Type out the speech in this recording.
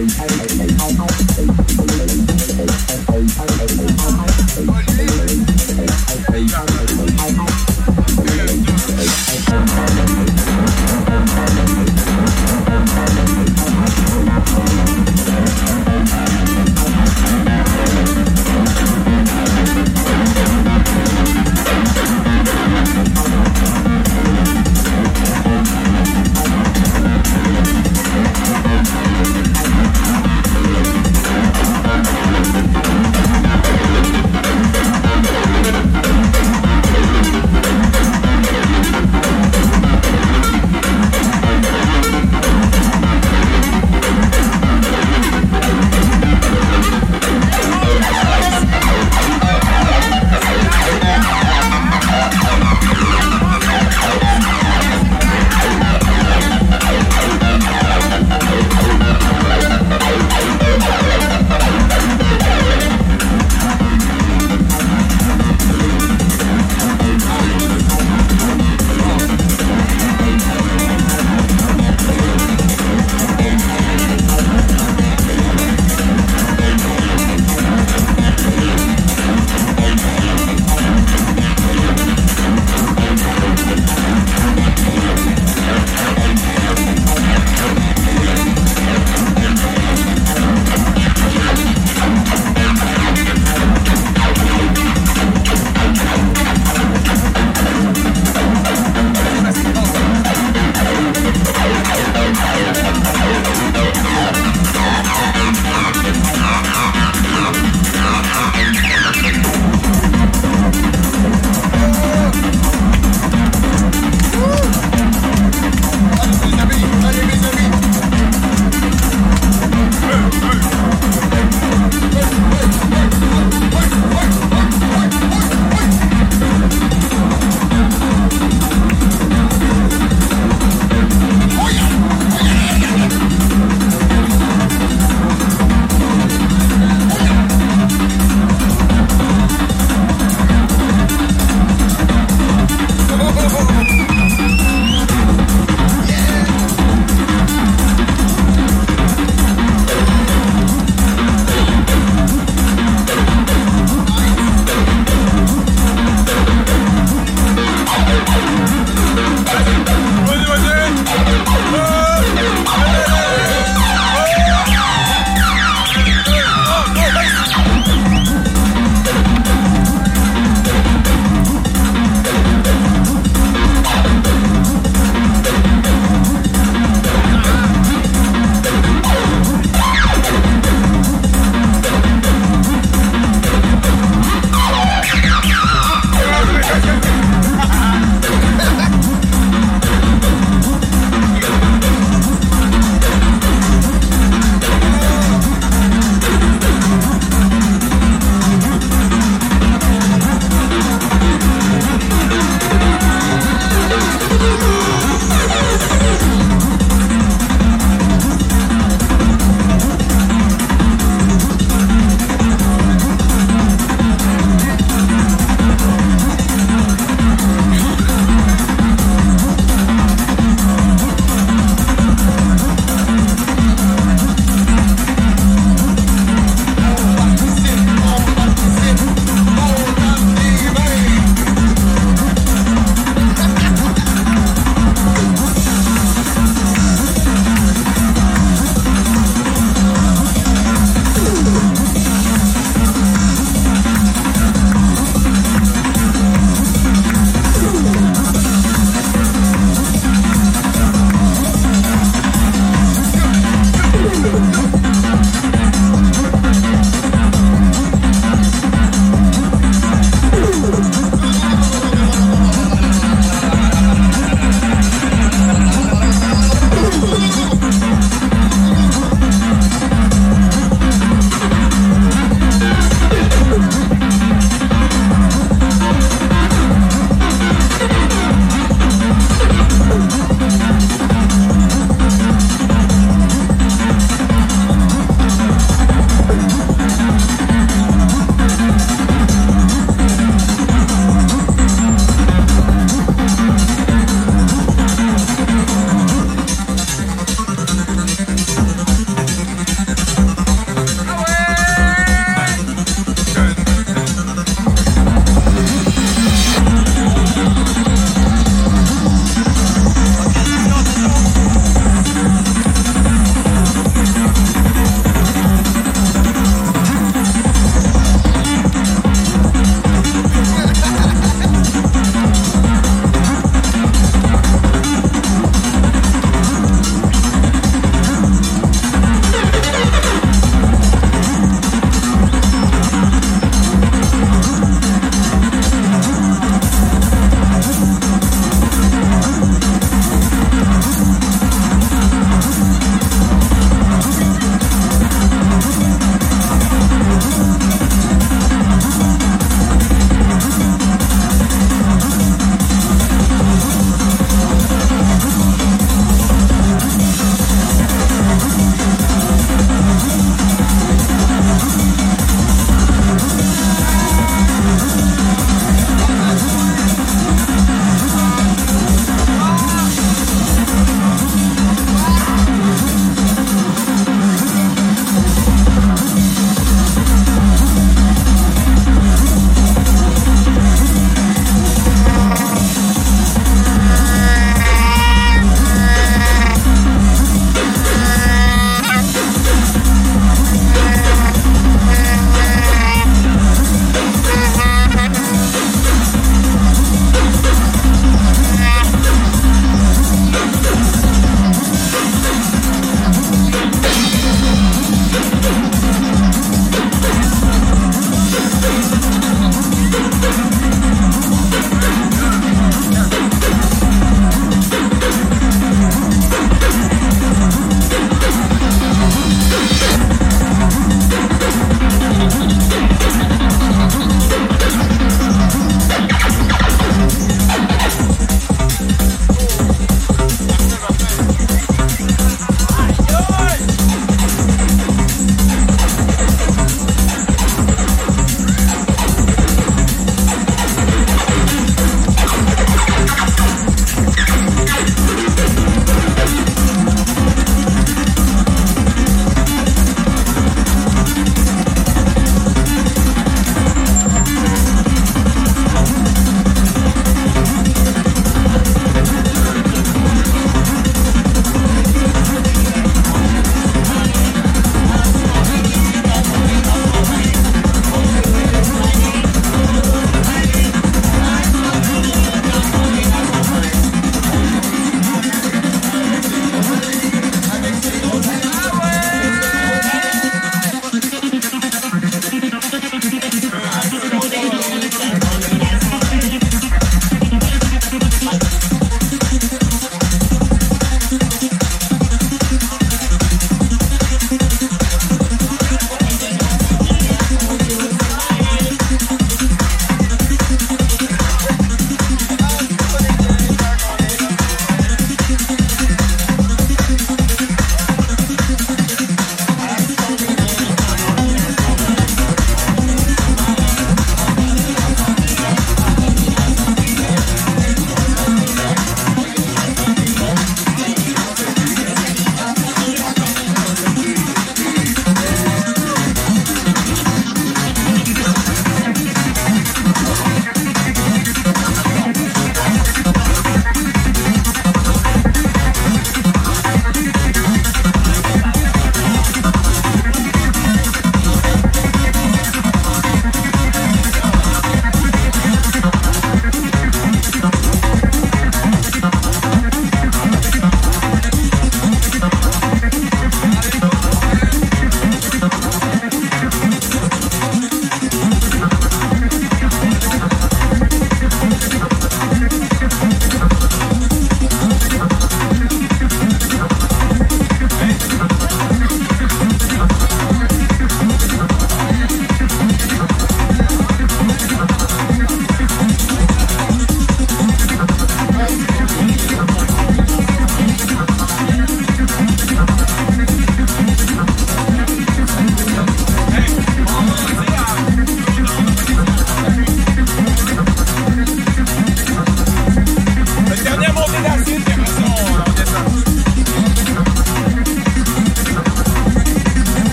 Bye.